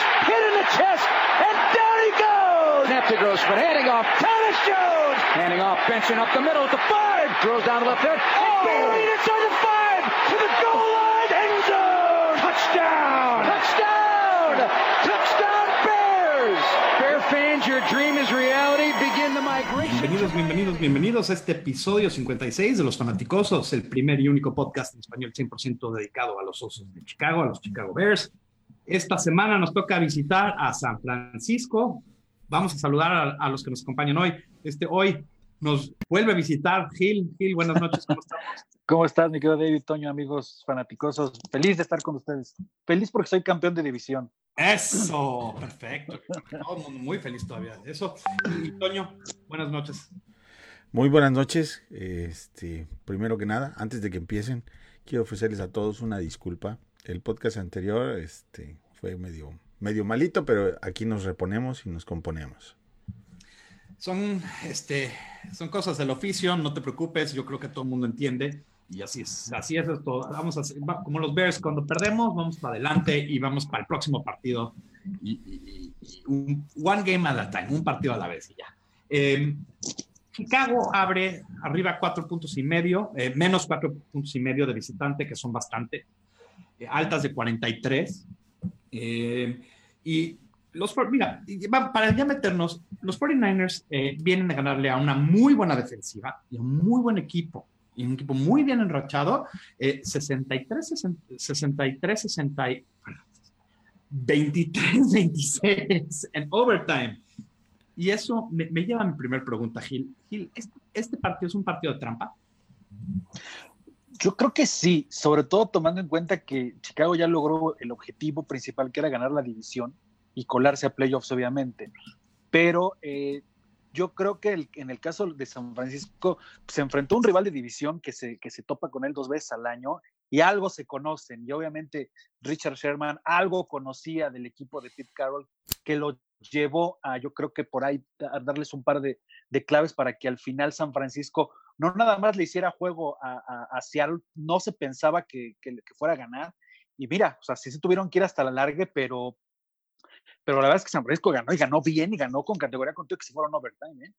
hit in the chest, and down he goes! Net to Grossman, handing off, Thomas Jones! Handing off, benching up the middle at the five! Throws down to left there, oh. and Bailey inside the five! To the goal line, end zone! Touchdown! Touchdown! Touchdown Bears! Bear fans, your dream is reality. Begin the migration. Bienvenidos, bienvenidos, bienvenidos a este episodio 56 de Los Fanaticosos, el primer y único podcast en español 100% dedicado a los osos de Chicago, a los Chicago Bears. Esta semana nos toca visitar a San Francisco. Vamos a saludar a, a los que nos acompañan hoy. Este, hoy nos vuelve a visitar Gil. Gil, buenas noches, ¿cómo estamos? ¿Cómo estás, mi querido David Toño, amigos fanaticosos? Feliz de estar con ustedes. Feliz porque soy campeón de división. Eso, perfecto. Todo el mundo muy feliz todavía de eso. Y Toño, buenas noches. Muy buenas noches. Este, primero que nada, antes de que empiecen, quiero ofrecerles a todos una disculpa. El podcast anterior este, fue medio, medio malito, pero aquí nos reponemos y nos componemos. Son, este, son cosas del oficio, no te preocupes, yo creo que todo el mundo entiende. Y así es, así es esto. Vamos a hacer, como los Bears, cuando perdemos, vamos para adelante y vamos para el próximo partido. Y, y- y un one game at a time, un partido a la vez y ya. Eh, Chicago abre arriba cuatro puntos y medio, eh, menos cuatro puntos y medio de visitante, que son bastante, eh, altas de 43. Eh, y los, mira, para ya meternos, los 49ers eh, vienen a ganarle a una muy buena defensiva y a un muy buen equipo, y un equipo muy bien enrachado, eh, 63, 60, 63, 60, y- 23, 26 en overtime. Y eso me, me lleva a mi primera pregunta, Gil. Gil, ¿este, este partido es un partido de trampa? Yo creo que sí, sobre todo tomando en cuenta que Chicago ya logró el objetivo principal, que era ganar la división y colarse a playoffs, obviamente. Pero eh, yo creo que en el caso de San Francisco se enfrentó a un rival de división que se, que se topa con él dos veces al año y algo se conocen. Y obviamente Richard Sherman algo conocía del equipo de Pete Carroll que lo llevó a, yo creo que por ahí, a darles un par de, de claves para que al final San Francisco no nada más le hiciera juego a, a, a Seattle, no se pensaba que, que, que fuera a ganar. Y mira, o sea, sí se tuvieron que ir hasta la largue, pero, pero la verdad es que San Francisco ganó y ganó bien y ganó con categoría contigo que se fueron overtime. ¿eh?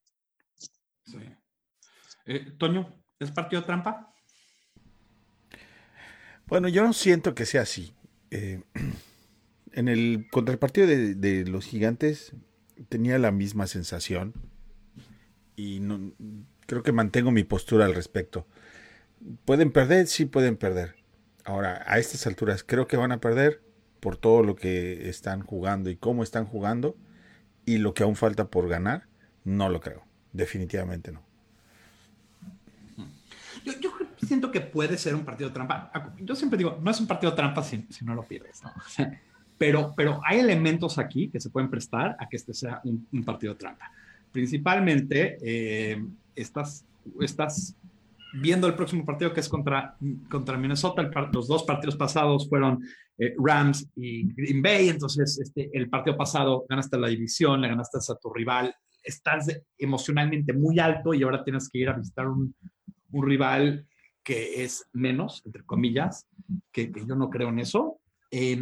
Sí. Eh, Toño, ¿es partido trampa? Bueno, yo no siento que sea así. Eh, en el contra el partido de, de los gigantes tenía la misma sensación y no, creo que mantengo mi postura al respecto. Pueden perder, sí pueden perder. Ahora, a estas alturas creo que van a perder por todo lo que están jugando y cómo están jugando y lo que aún falta por ganar, no lo creo. Definitivamente no. Yo, siento que puede ser un partido trampa. Yo siempre digo, no es un partido trampa si, no lo pierdes, pero, pero hay elementos aquí que se pueden prestar a que este sea un, un partido trampa. Principalmente, eh, estás, estás viendo el próximo partido que es contra, contra Minnesota. Los dos partidos pasados fueron eh, Rams y Green Bay. Entonces, este, el partido pasado ganaste la división, le ganaste a tu rival. Estás emocionalmente muy alto y ahora tienes que ir a visitar un, rival que es menos, entre comillas, que, yo no creo en eso. Eh,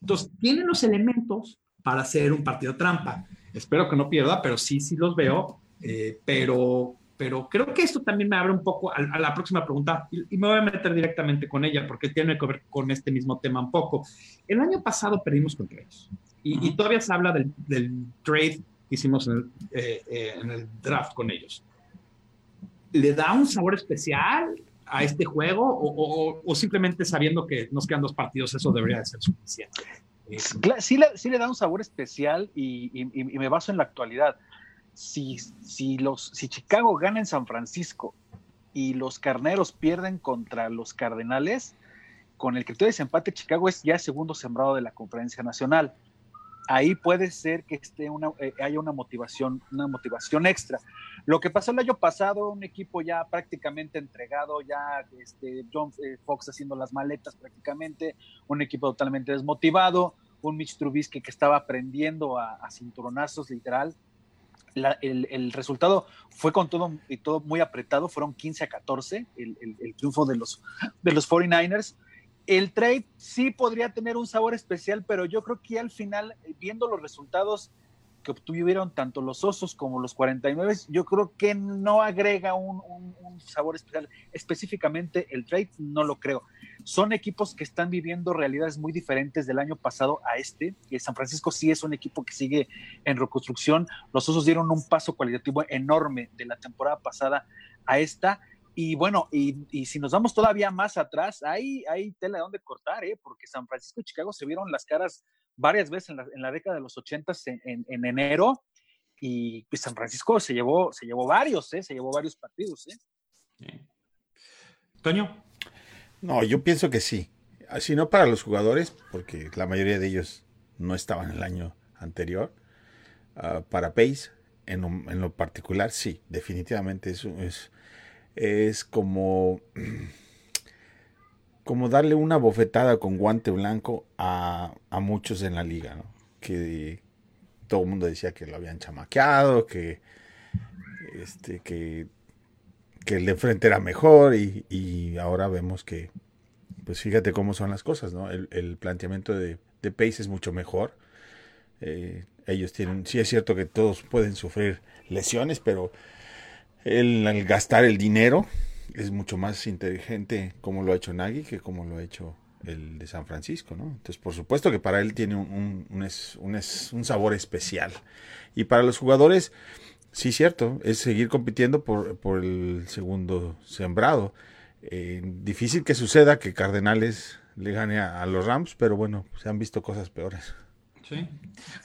entonces, tiene los elementos para hacer un partido trampa. Espero que no pierda, pero sí, sí los veo. eh, pero, pero creo que esto también me abre un poco a, a la próxima pregunta y, y me voy a meter directamente con ella porque tiene que ver con este mismo tema un poco. El año pasado perdimos contra ellos y, y todavía se habla del, del trade que hicimos en el, eh, eh, en el draft con ellos. ¿Le da un sabor especial a este juego o, simplemente sabiendo que nos quedan dos partidos eso debería de ser suficiente? Sí le, da un sabor especial y me baso en la actualidad. Si, si, los, si Chicago gana en San Francisco y los carneros pierden contra los Cardenales, con el criterio de desempate, Chicago es ya segundo sembrado de la conferencia nacional. Ahí puede ser que esté una, eh, haya una motivación, una motivación extra. Lo que pasó el año pasado, un equipo ya prácticamente entregado, ya este, John eh, Fox haciendo las maletas prácticamente, un equipo totalmente desmotivado, un Mitch Trubisky que estaba aprendiendo a, a cinturonazos literal. El, el resultado fue con todo y todo muy apretado, fueron 15 a 14 el, el- el triunfo de los, de los 49ers el trade sí podría tener un sabor especial, pero yo creo que al final, eh, viendo los resultados que obtuvieron tanto los Osos como los 49, yo creo que no agrega un, sabor especial. Específicamente el trade, no lo creo. Son equipos que están viviendo realidades muy diferentes del año pasado a este. Y San Francisco sí es un equipo que sigue en reconstrucción. Los Osos dieron un paso cualitativo enorme de la temporada pasada a esta y bueno, y, si nos vamos todavía más atrás, hay, hay tela de dónde cortar, ¿eh? porque San Francisco y Chicago se vieron las caras varias veces en la, década de los 80 en, en, enero, y pues San Francisco se llevó, se llevó varios, ¿eh? se llevó varios partidos. ¿eh? Toño. No, yo pienso que sí. Si no para los jugadores, porque la mayoría de ellos no estaban el año anterior. Ah, para Pace, en lo, en lo, particular, sí, definitivamente es, es es como, como darle una bofetada con guante blanco a, muchos en la liga, Que todo el mundo decía que lo habían chamaqueado, que, este, que, que el de frente era mejor y, ahora vemos que, pues fíjate cómo son las cosas, ¿no? El, planteamiento de, de, Pace es mucho mejor. Eh, ellos tienen, sí es cierto que todos pueden sufrir lesiones, pero el, gastar el dinero es mucho más inteligente como lo ha hecho Nagy que como lo ha hecho el de San Francisco, ¿no? Entonces, por supuesto que para él tiene un, un, sabor especial. Y para los jugadores, sí, cierto, es seguir compitiendo por, por el segundo sembrado. Eh, difícil que suceda que Cardenales le gane a los Rams, pero bueno, se han visto cosas peores. Sí.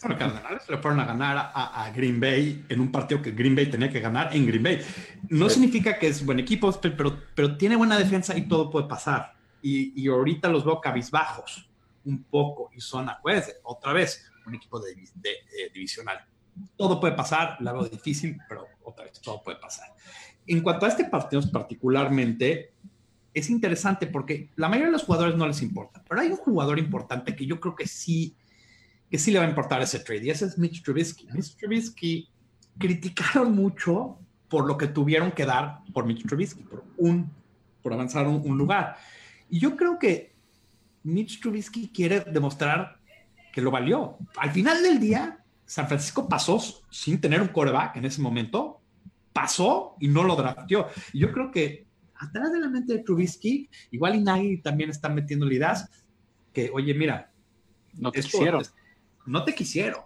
Bueno, Cardenales le fueron a ganar a, Green Bay en un partido que Green Bay tenía que ganar en Green Bay. No significa que es buen equipo, pero, pero tiene buena defensa y todo puede pasar. Y, ahorita los veo cabizbajos un poco y son, acuérdense, otra vez, un equipo de, eh, divisional. Todo puede pasar, la veo difícil, pero otra vez, todo puede pasar. En cuanto a este partido particularmente, es interesante porque la mayoría de los jugadores no les importa, pero hay un jugador importante que yo creo que sí que sí le va a importar ese trade, y ese es Mitch Trubisky. Mitch Trubisky criticaron mucho por lo que tuvieron que dar por Mitch Trubisky, por, un, por avanzar un, un lugar. Y yo creo que Mitch Trubisky quiere demostrar que lo valió. Al final del día, San Francisco pasó sin tener un coreback en ese momento, pasó y no lo drafteó. Y yo creo que atrás de la mente de Trubisky, igual Inagi también está metiendo ideas que, oye, mira, no te quisieron no te quisieron.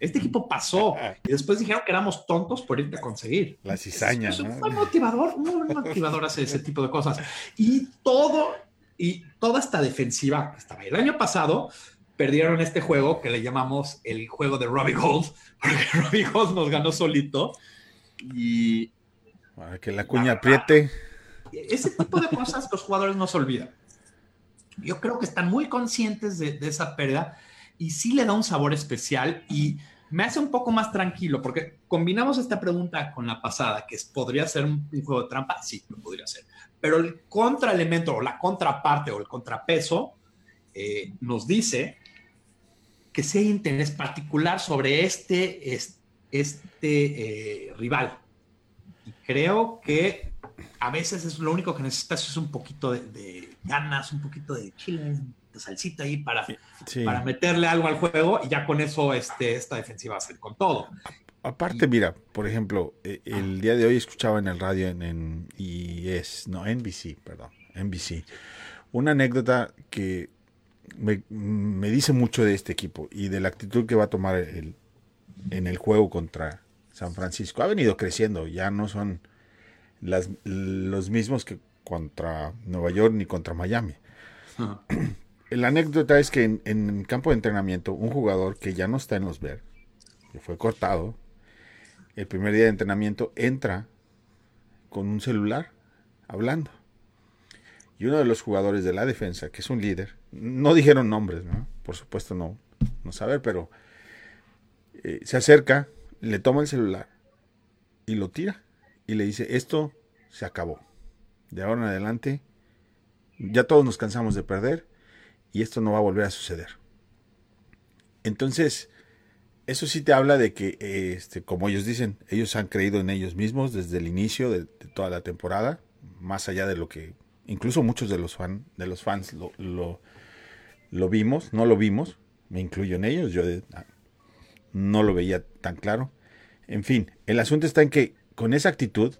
Este equipo pasó y después dijeron que éramos tontos por irte a conseguir. La cizaña. Es, un motivador, un motivador hace ese tipo de cosas. Y todo, y toda esta defensiva estaba. El año pasado perdieron este juego que le llamamos el juego de Robbie Gold, porque Robbie Gold nos ganó solito. Y. Para que la cuña apriete. Ese tipo de cosas los jugadores no se olvidan. Yo creo que están muy conscientes de, de esa pérdida y sí le da un sabor especial y me hace un poco más tranquilo porque combinamos esta pregunta con la pasada, que es, ¿podría ser un, juego de trampa? Sí, lo podría ser. Pero el contraelemento o la contraparte o el contrapeso eh, nos dice que sí hay interés particular sobre este, este, eh, rival. Y creo que a veces es lo único que necesitas es un poquito de, de ganas, un poquito de chile, salsita ahí para, para meterle algo al juego y ya con eso este, esta defensiva va a ser con todo. Aparte, mira, por ejemplo, e, el día de hoy escuchaba en el radio en, en es no, NBC, perdón, NBC, una anécdota que me, me, dice mucho de este equipo y de la actitud que va a tomar el, en el juego contra San Francisco. Ha venido creciendo, ya no son las, los mismos que contra Nueva York ni contra Miami la anécdota es que en, el campo de entrenamiento, un jugador que ya no está en los Bears, que fue cortado, el primer día de entrenamiento entra con un celular hablando. Y uno de los jugadores de la defensa, que es un líder, no dijeron nombres, ¿no? Por supuesto no, no saber, pero eh, se acerca, le toma el celular y lo tira y le dice, esto se acabó. De ahora en adelante, ya todos nos cansamos de perder y esto no va a volver a suceder. Entonces, eso sí te habla de que, este, como ellos dicen, ellos han creído en ellos mismos desde el inicio de, toda la temporada, más allá de lo que incluso muchos de los, fan, de los fans lo, lo, vimos, no lo vimos, me incluyo en ellos, yo ah, no lo veía tan claro. En fin, el asunto está en que con esa actitud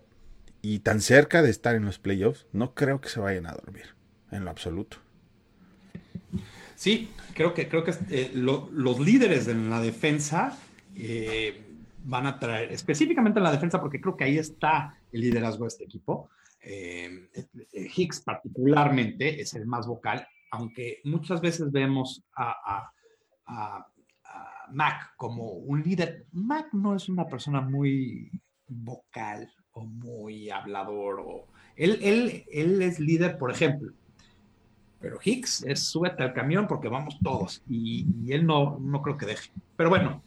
y tan cerca de estar en los playoffs, no creo que se vayan a dormir, en lo absoluto. Sí, creo que, creo que eh, los líderes en la defensa eh, van a traer, específicamente en la defensa, porque creo que ahí está el liderazgo de este equipo. Eh, Hicks particularmente es el más vocal, aunque muchas veces vemos a, a, Mac como un líder. Mac no es una persona muy vocal o muy hablador. O, él, él, él es líder, por ejemplo, pero Hicks es súbete al camión porque vamos todos y, él no, no creo que deje. Pero bueno,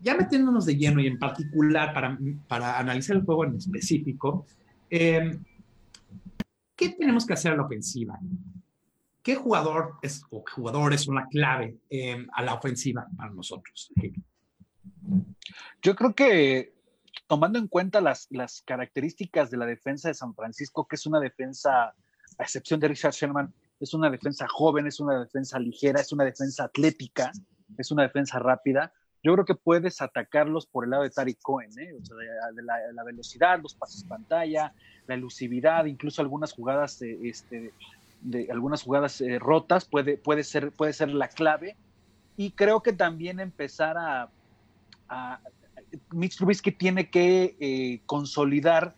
ya metiéndonos de lleno y en particular para, para analizar el juego en específico, em, ¿qué tenemos que hacer a la ofensiva? ¿Qué jugador es, o jugadores son la clave em, a la ofensiva para nosotros? Yo creo que tomando en cuenta las, las características de la defensa de San Francisco, que es una defensa, a excepción de Richard Sherman, es una defensa joven, es una defensa ligera, es una defensa atlética, es una defensa rápida. Yo creo que puedes atacarlos por el lado de Tariq Cohen, ¿eh? o sea, de, la, velocidad, los pases pantalla, la elusividad, incluso algunas jugadas, este, de algunas jugadas eh, rotas puede, puede, ser, puede ser la clave. Y creo que también empezar a, a Mitch Trubisky tiene que eh, consolidar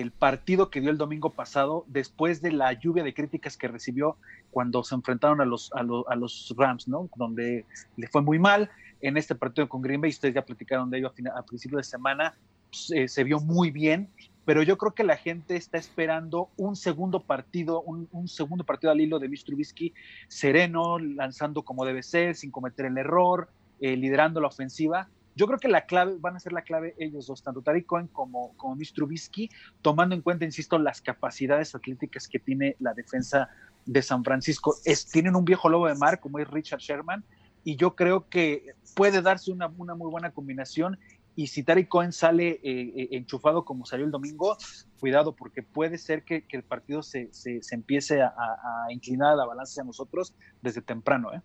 el partido que dio el domingo pasado después de la lluvia de críticas que recibió cuando se enfrentaron a los, a, los Rams, ¿no? Donde le fue muy mal. En este partido con Green Bay, ustedes ya platicaron de ello a, principio de semana, pues, eh, se vio muy bien, pero yo creo que la gente está esperando un segundo partido, un, segundo partido al hilo de Mr. Trubisky sereno, lanzando como debe ser, sin cometer el error, eh, liderando la ofensiva yo creo que la clave, van a ser la clave ellos dos, tanto Tariq Cohen como, como Trubisky, tomando en cuenta, insisto, las capacidades atléticas que tiene la defensa de San Francisco. Es, tienen un viejo lobo de mar como es Richard Sherman, y yo creo que puede darse una, una muy buena combinación. Y si Tariq Cohen sale eh, eh, enchufado como salió el domingo, cuidado, porque puede ser que, el partido se, se, empiece a, a, inclinar a la balanza a nosotros desde temprano. ¿eh?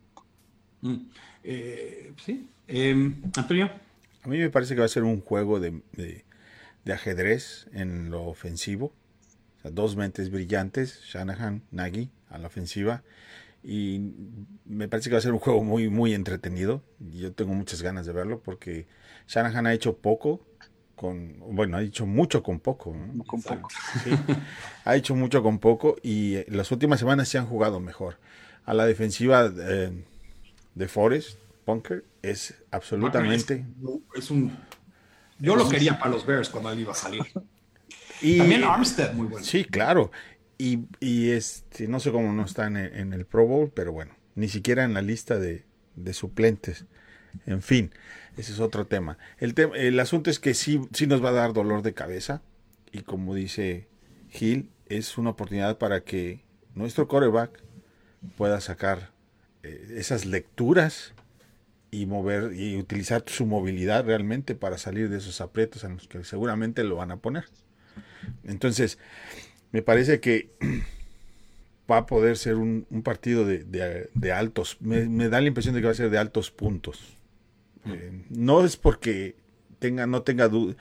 Mm. Eh, sí. Em, Antonio. A mí me parece que va a ser un juego de, ajedrez en lo ofensivo. dos mentes brillantes, Shanahan, Nagy, a la ofensiva. Y me parece que va a ser un juego muy, muy entretenido. Yo tengo muchas ganas de verlo porque Shanahan ha hecho poco con, bueno, ha hecho mucho con poco. Con poco. ha hecho mucho con poco y las últimas semanas se han jugado mejor. A la defensiva, eh, de Forest, Bunker, es absolutamente. Es, un. Yo lo quería para los Bears cuando él iba a salir. Y, También Armstead, muy bueno. Sí, claro. Y, y este, no sé cómo no está en el, en el, Pro Bowl, pero bueno, ni siquiera en la lista de, de suplentes. En fin, ese es otro tema. El, el asunto es que sí, sí nos va a dar dolor de cabeza. Y como dice Gil, es una oportunidad para que nuestro coreback pueda sacar esas lecturas y mover y utilizar su movilidad realmente para salir de esos aprietos en los que seguramente lo van a poner. Entonces, me parece que va a poder ser un, partido de, altos, me, da la impresión de que va a ser de altos puntos. Eh, no es porque tenga, no tenga duda,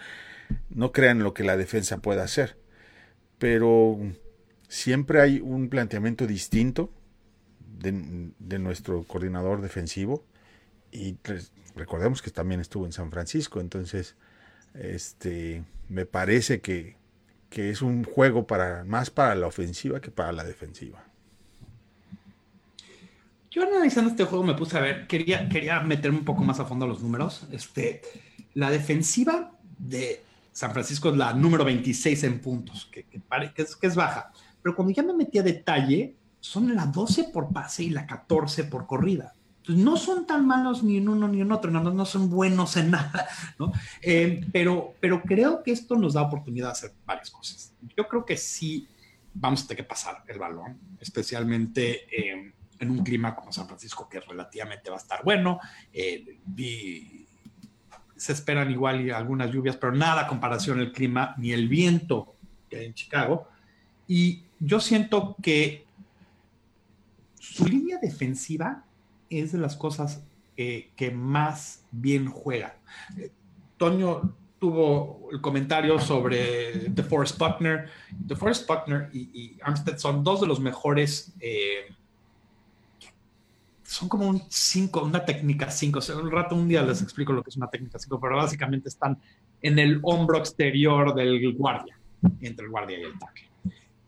no crean lo que la defensa pueda hacer, pero siempre hay un planteamiento distinto de, nuestro coordinador defensivo y recordemos que también estuvo en San Francisco, entonces este me parece que, que es un juego para más para la ofensiva que para la defensiva. Yo analizando este juego me puse a ver, quería, quería meterme un poco más a fondo los números. Este, la defensiva de San Francisco es la número 26 en puntos, que, que, es, que es baja. Pero cuando ya me metí a detalle, son la 12 por pase y la 14 por corrida. Entonces, no son tan malos ni en uno ni en otro, no, no son buenos en nada, ¿no? Eh, pero, pero creo que esto nos da oportunidad de hacer varias cosas. Yo creo que sí vamos a tener que pasar el balón, especialmente eh, en un clima como San Francisco, que relativamente va a estar bueno. Eh, se esperan igual algunas lluvias, pero nada comparación el clima ni el viento que hay en Chicago. Y yo siento que su línea defensiva es de las cosas eh, que más bien juega. Eh, Toño tuvo el comentario sobre The Forest Buckner. The Forest Buckner y, y Armstead son dos de los mejores. Eh, son como un 5, una técnica 5. O un rato, un día les explico lo que es una técnica 5, pero básicamente están en el hombro exterior del guardia, entre el guardia y el tackle.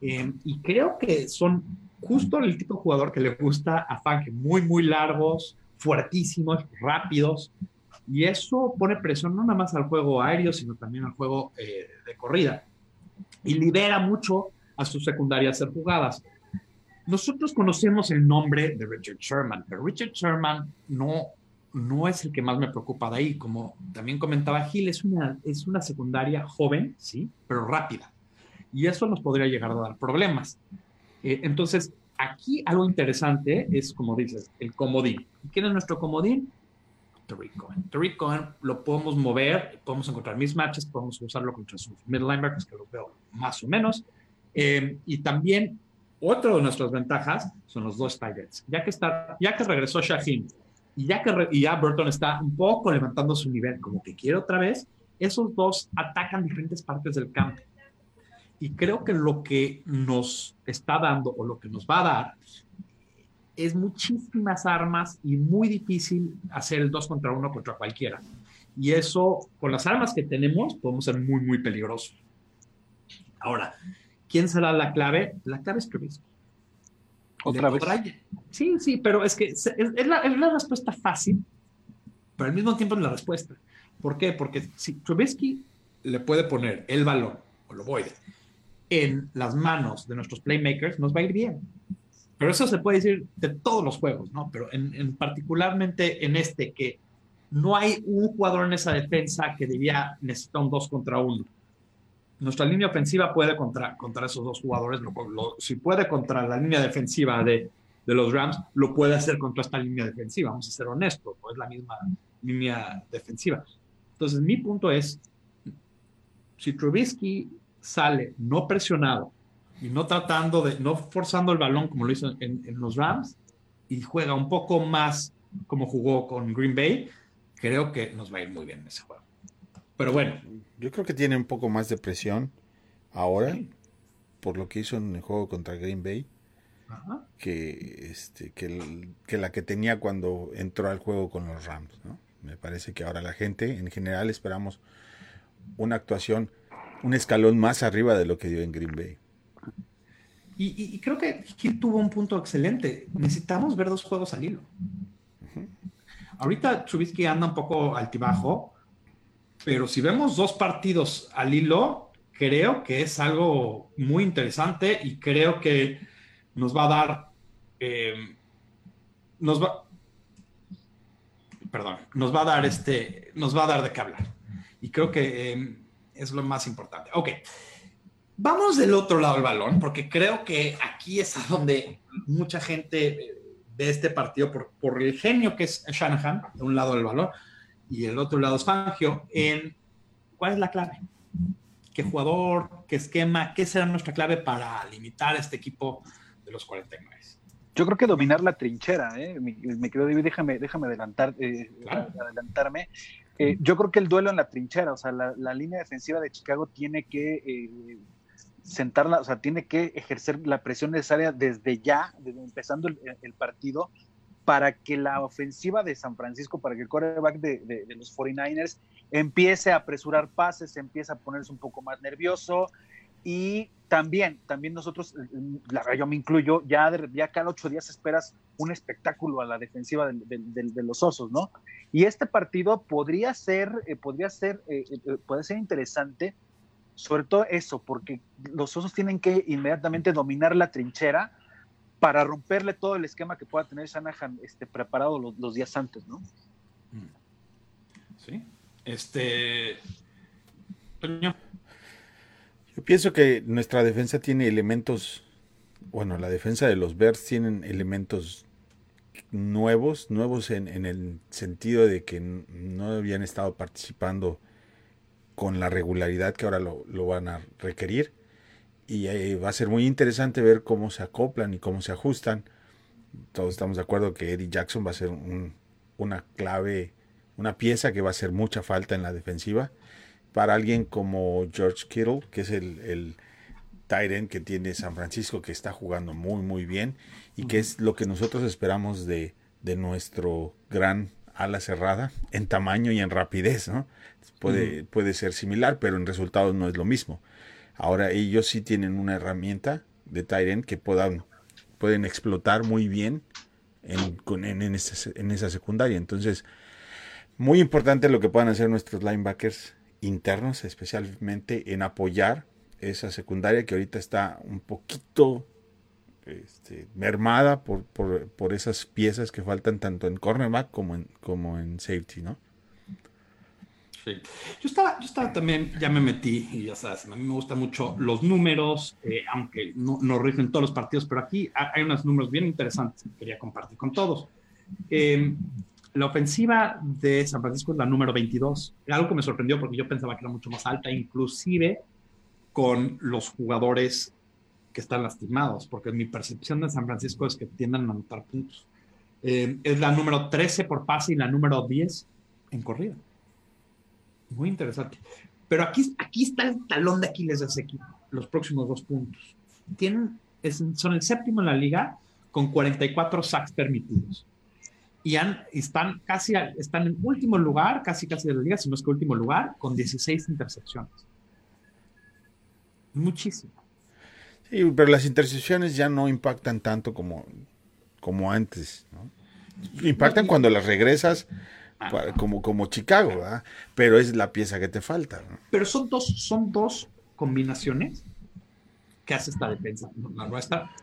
Eh, y creo que son justo el tipo de jugador que le gusta a Fangio, muy, muy largos, fuertísimos, rápidos, y eso pone presión no nada más al juego aéreo, sino también al juego eh, de corrida. Y libera mucho a su secundaria a hacer jugadas. Nosotros conocemos el nombre de Richard Sherman, pero Richard Sherman no, no es el que más me preocupa de ahí. Como también comentaba Gil, es una, es una secundaria joven, sí, pero rápida. Y eso nos podría llegar a dar problemas. Eh, entonces, aquí algo interesante es, como dices, el comodín. ¿Quién es nuestro comodín? Tariq Cohen. Cohen lo podemos mover, podemos encontrar mismatches, podemos usarlo contra sus middle linebackers, que lo veo más o menos. Eh, y también, otra de nuestras ventajas son los dos tight Ya que, está, ya que regresó Shaheen y ya que y ya Burton está un poco levantando su nivel, como que quiere otra vez, esos dos atacan diferentes partes del campo. Y creo que lo que nos está dando o lo que nos va a dar es muchísimas armas y muy difícil hacer el dos contra uno contra cualquiera. Y eso, con las armas que tenemos, podemos ser muy, muy peligrosos. Ahora, ¿quién será la clave? La clave es Trubisky. ¿Otra vez? Sí, sí, pero es que es, la, es, la, respuesta fácil, pero al mismo tiempo es la respuesta. ¿Por qué? Porque si Trubisky le puede poner el balón, o lo voy en las manos de nuestros playmakers, nos va a ir bien. Pero eso se puede decir de todos los juegos, ¿no? Pero en, particularmente en este, que no hay un jugador en esa defensa que debía necesitar un dos contra uno. Nuestra línea ofensiva puede contra, contra esos dos jugadores, si puede contra la línea defensiva de, de, los Rams, lo puede hacer contra esta línea defensiva, vamos a ser honestos, no es la misma línea defensiva. Entonces, mi punto es, si Trubisky sale no presionado, y no tratando de, no forzando el balón como lo hizo en, los Rams y juega un poco más como jugó con Green Bay, creo que nos va a ir muy bien en ese juego. Pero bueno. Yo creo que tiene un poco más de presión ahora por lo que hizo en el juego contra Green Bay. Que, este, que, que, la que tenía cuando entró al juego con los Rams. ¿no? Me parece que ahora la gente, en general, esperamos una actuación, un escalón más arriba de lo que dio en Green Bay. Y, creo que Gil tuvo un punto excelente. Necesitamos ver dos juegos al hilo. Ahorita Trubisky anda un poco altibajo, pero si vemos dos partidos al hilo, creo que es algo muy interesante y creo que nos va a dar, eh, nos va, perdón, nos va a dar este, nos va a dar de qué hablar. Y creo que eh, es lo más importante. Ok. Vamos del otro lado del balón, porque creo que aquí es a donde mucha gente ve este partido por, por el genio que es Shanahan, de un lado del balón, y el otro lado es Fangio, en cuál es la clave. ¿Qué jugador, qué esquema, qué será nuestra clave para limitar este equipo de los 49? Yo creo que dominar la trinchera, ¿eh? me, quedo, déjame, déjame adelantar, eh, adelantarme. Eh, yo creo que el duelo en la trinchera, o sea, la, la línea defensiva de Chicago tiene que eh, sentarla, o sea, tiene que ejercer la presión necesaria desde ya, desde empezando el, partido, para que la ofensiva de San Francisco, para que el quarterback de, los 49ers empiece a apresurar pases, empiece a ponerse un poco más nervioso. Y también, también nosotros, la yo me incluyo, ya, ya cada ocho días esperas un espectáculo a la defensiva de, los osos, ¿no? Y este partido podría ser, eh, podría ser, eh, eh, puede ser interesante sobre todo eso, porque los osos tienen que inmediatamente dominar la trinchera para romperle todo el esquema que pueda tener Shanahan este, preparado los, días antes, ¿no? Mm. Sí. Este. Yo pienso que nuestra defensa tiene elementos. Bueno, la defensa de los Bears tienen elementos nuevos, nuevos en, en el sentido de que no habían estado participando con la regularidad que ahora lo, van a requerir. y eh, va a ser muy interesante ver cómo se acoplan y cómo se ajustan. Todos estamos de acuerdo que Eddie Jackson va a ser una clave, una pieza que va a hacer mucha falta en la defensiva. Para alguien como George Kittle, que es el, el tight que tiene San Francisco, que está jugando muy, muy bien y que es lo que nosotros esperamos de, de nuestro gran ala cerrada en tamaño y en rapidez, ¿no? Puede, puede ser similar, pero en resultados no es lo mismo. Ahora ellos sí tienen una herramienta de Tyrant que puedan, pueden explotar muy bien en, en, en, en, esa secundaria. Entonces, muy importante lo que puedan hacer nuestros linebackers internos, especialmente en apoyar esa secundaria que ahorita está un poquito este, mermada por, por, por, esas piezas que faltan tanto en cornerback como en, como en safety, ¿no? Yo estaba, yo estaba también, ya me metí, y ya sabes, a mí me gustan mucho los números, eh, aunque no, no rigen todos los partidos, pero aquí hay unos números bien interesantes que quería compartir con todos. Eh, la ofensiva de San Francisco es la número 22. Algo que me sorprendió porque yo pensaba que era mucho más alta, inclusive con los jugadores que están lastimados, porque mi percepción de San Francisco es que tienden a anotar puntos. Eh, es la número 13 por pase y la número 10 en corrida. Muy interesante. Pero aquí, aquí está el talón de Aquiles de ese equipo, los próximos dos puntos. Tienen, son el séptimo en la liga con 44 sacks permitidos. Y han, están casi están en último lugar, casi casi de la liga, si no es que último lugar, con 16 intercepciones. Muchísimo. Sí, pero las intercepciones ya no impactan tanto como, como antes. Impactan cuando las regresas como, como Chicago, ¿verdad? pero es la pieza que te falta. Pero son dos, son dos combinaciones que hace esta defensa.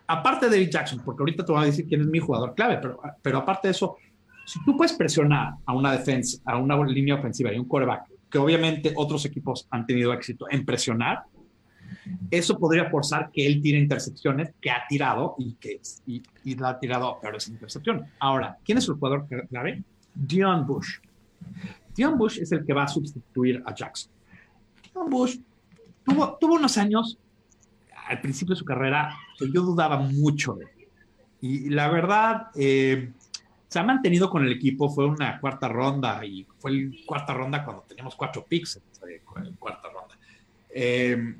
Aparte de David Jackson, porque ahorita te voy a decir quién es mi jugador clave, pero, pero aparte de eso, si tú puedes presionar a una defensa, a una línea ofensiva y un quarterback, que obviamente otros equipos han tenido éxito en presionar, eso podría forzar que él tire intercepciones que ha tirado y que y, y la ha tirado a peores intercepciones. Ahora, ¿quién es el jugador clave? Dion Bush. Dion Bush es el que va a sustituir a Jackson. Dion Bush tuvo, tuvo unos años, al principio de su carrera, que yo dudaba mucho de él. Y la verdad, eh, se ha mantenido con el equipo, fue una cuarta ronda y fue la cuarta ronda cuando teníamos cuatro picks cuarta ronda. Eh,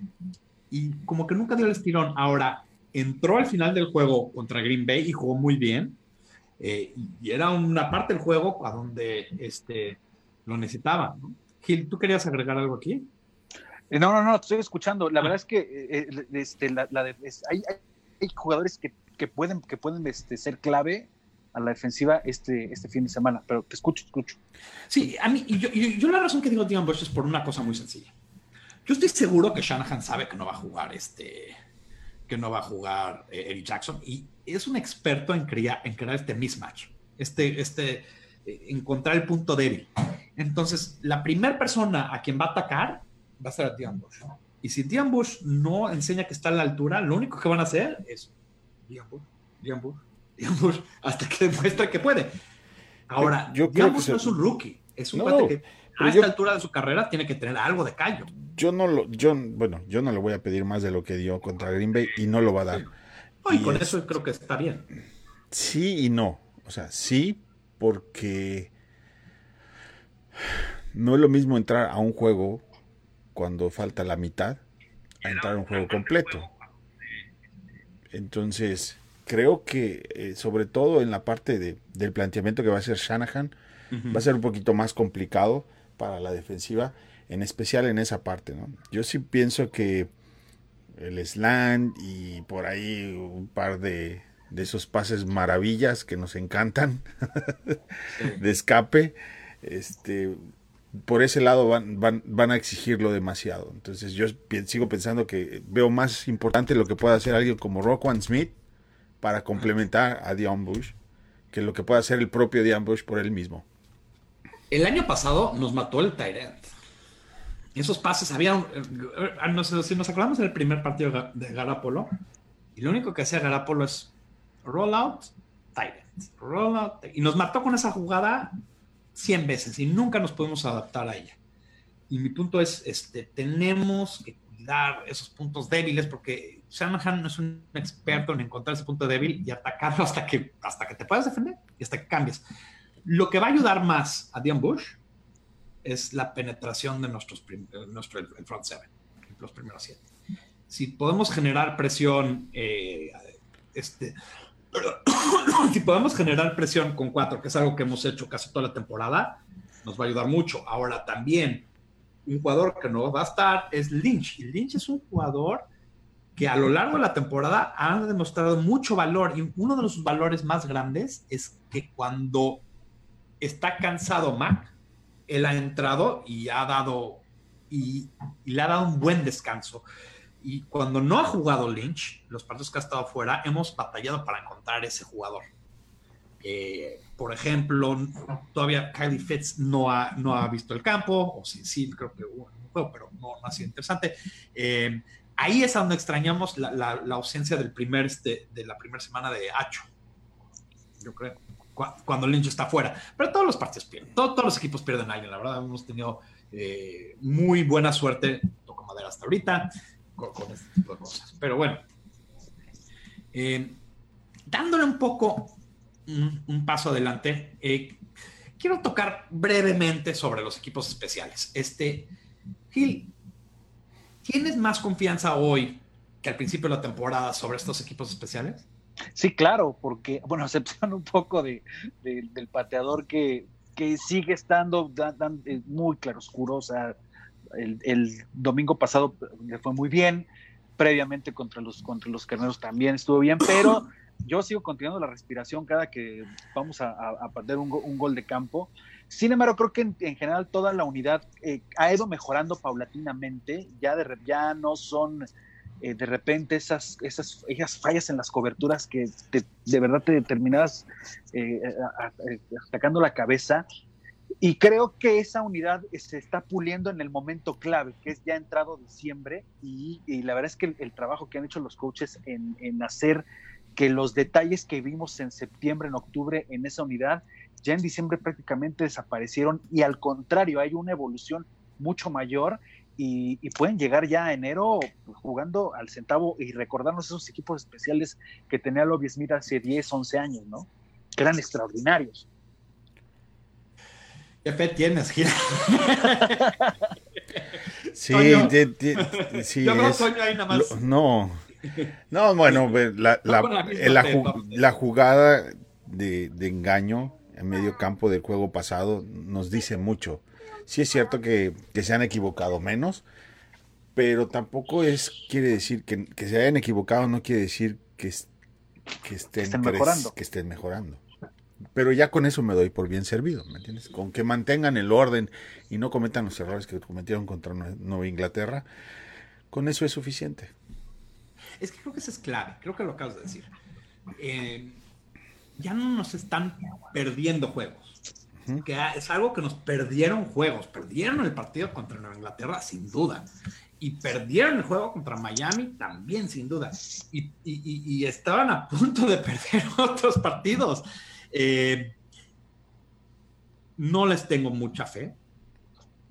y como que nunca dio el estirón. Ahora, entró al final del juego contra Green Bay y jugó muy bien. Eh, y era una parte del juego a donde este, lo necesitaba. Gil, ¿tú querías agregar algo aquí? Eh, no, no, no, estoy escuchando. La ah. verdad es que eh, este, la, hay, hay, jugadores que, que, pueden, que pueden este, ser clave a la defensiva este, este fin de semana, pero te escucho, escucho. Sí, a mí, y yo, yo, la razón que digo Dion Bush es por una cosa muy sencilla. Yo estoy seguro que Shanahan sabe que no va a jugar este, que no va a jugar Eric Jackson y es un experto en, crear, en crear este mismatch, este, este, eh, encontrar el punto débil. Entonces, la primera persona a quien va a atacar va a ser a Dion Bush. Y si Dion Bush no enseña que está a la altura, lo único que van a hacer es Dion Bush, Dion Bush, Hasta que demuestre que puede. Ahora, yo Bush no es un rookie, es un no, que a esta altura de su carrera tiene que tener algo de callo. Yo no lo, yo, bueno, yo no le voy a pedir más de lo que dio contra Green Bay y no lo va a dar y, con eso creo que está bien. Sí y no. O sea, sí, porque no es lo mismo entrar a un juego cuando falta la mitad a entrar a un juego completo. Entonces, creo que eh, sobre todo en la parte de, del planteamiento que va a hacer Shanahan, va a ser un poquito más complicado para la defensiva, en especial en esa parte. ¿no? Yo sí pienso que el slant y por ahí un par de, de esos pases maravillas que nos encantan de escape. Este, por ese lado van, van, van a exigirlo demasiado. Entonces yo sigo pensando que veo más importante lo que pueda hacer alguien como Rockwan Smith para complementar a Dion Bush que lo que pueda hacer el propio Dion Bush por él mismo. El año pasado nos mató el Tyrant esos pases había, eh, si nos acordamos del primer partido de Garapolo, y lo único que hacía Garapolo es rollout, tight rollout, y nos mató con esa jugada 100 veces y nunca nos podemos adaptar a ella. Y mi punto es, este, tenemos que esos puntos débiles, porque Shanahan es un experto en encontrar ese punto débil y atacarlo hasta que, hasta que te puedas defender y hasta que cambies. Lo que va a ayudar más a Dion Bush es la penetración de nuestros nuestro el front seven, los primeros siete. Si podemos generar presión, eh, este, si podemos generar presión con cuatro, que es algo que hemos hecho casi toda la temporada, nos va a ayudar mucho. Ahora también, un jugador que no va a estar es Lynch. Y Lynch es un jugador que a lo largo de la temporada ha demostrado mucho valor. Y uno de los valores más grandes es que cuando está cansado Mac, él ha entrado y ha dado y, le ha dado un buen descanso. Y cuando no ha jugado Lynch, los partidos que ha estado fuera, hemos batallado para encontrar ese jugador. Eh, por ejemplo, todavía Kylie Fitz no ha, no ha visto el campo, o sí, sí, creo que hubo un juego, pero no, ha sido interesante. Eh, ahí es donde extrañamos la, la, ausencia del primer, este, de la primera semana de Hacho, yo creo, cuando Lynch está fuera. Pero todos los partidos pierden, todos los equipos pierden a alguien, la verdad, hemos tenido eh, muy buena suerte, toco madera hasta ahorita, con, este tipo de cosas. Pero bueno, dándole un poco un, paso adelante, eh, quiero tocar brevemente sobre los equipos especiales. Este, Gil, ¿tienes más confianza hoy que al principio de la temporada sobre estos equipos especiales? Sí, claro, porque, bueno, excepción un poco de, del pateador que, que sigue estando eh, muy claroscuro, o sea, el, el, domingo pasado le fue muy bien, previamente contra los, contra los carneros también estuvo bien, pero yo sigo continuando la respiración cada que vamos a, perder un, gol de campo. Sin embargo, creo que en, general toda la unidad eh, ha ido mejorando paulatinamente. Ya, de, ya no son eh, de repente esas, esas, esas fallas en las coberturas que de verdad te determinadas eh, atacando la cabeza. Y creo que esa unidad se está puliendo en el momento clave, que es ya entrado diciembre, y, la verdad es que el, trabajo que han hecho los coaches en, en hacer que los detalles que vimos en septiembre, en octubre en esa unidad, ya en diciembre prácticamente desaparecieron y al contrario, hay una evolución mucho mayor y, pueden llegar ya a enero jugando al centavo y recordarnos esos equipos especiales que tenía Lobby Smith hace 10, 11 años, ¿no? Que eran extraordinarios. ¿Qué fe tienes, Gira? sí, sí, Yo no, ahí nada más. no, no, bueno, la, la, jugada de, engaño en medio campo del juego pasado nos dice mucho. Sí es cierto que, se han equivocado menos, pero tampoco es quiere decir que, se hayan equivocado, no quiere decir que, que, estén, mejorando. que estén mejorando. Pero ya con eso me doy por bien servido, ¿me entiendes? Con que mantengan el orden y no cometan los errores que cometieron contra Nueva Inglaterra, con eso es suficiente. Es que creo que eso es clave, creo que lo acabas de decir. Eh, ya no nos están perdiendo juegos. Que es algo que nos perdieron juegos. Perdieron el partido contra Nueva Inglaterra, sin duda. Y perdieron el juego contra Miami también, sin duda. Y, estaban a punto de perder otros partidos. Eh, no les tengo mucha fe.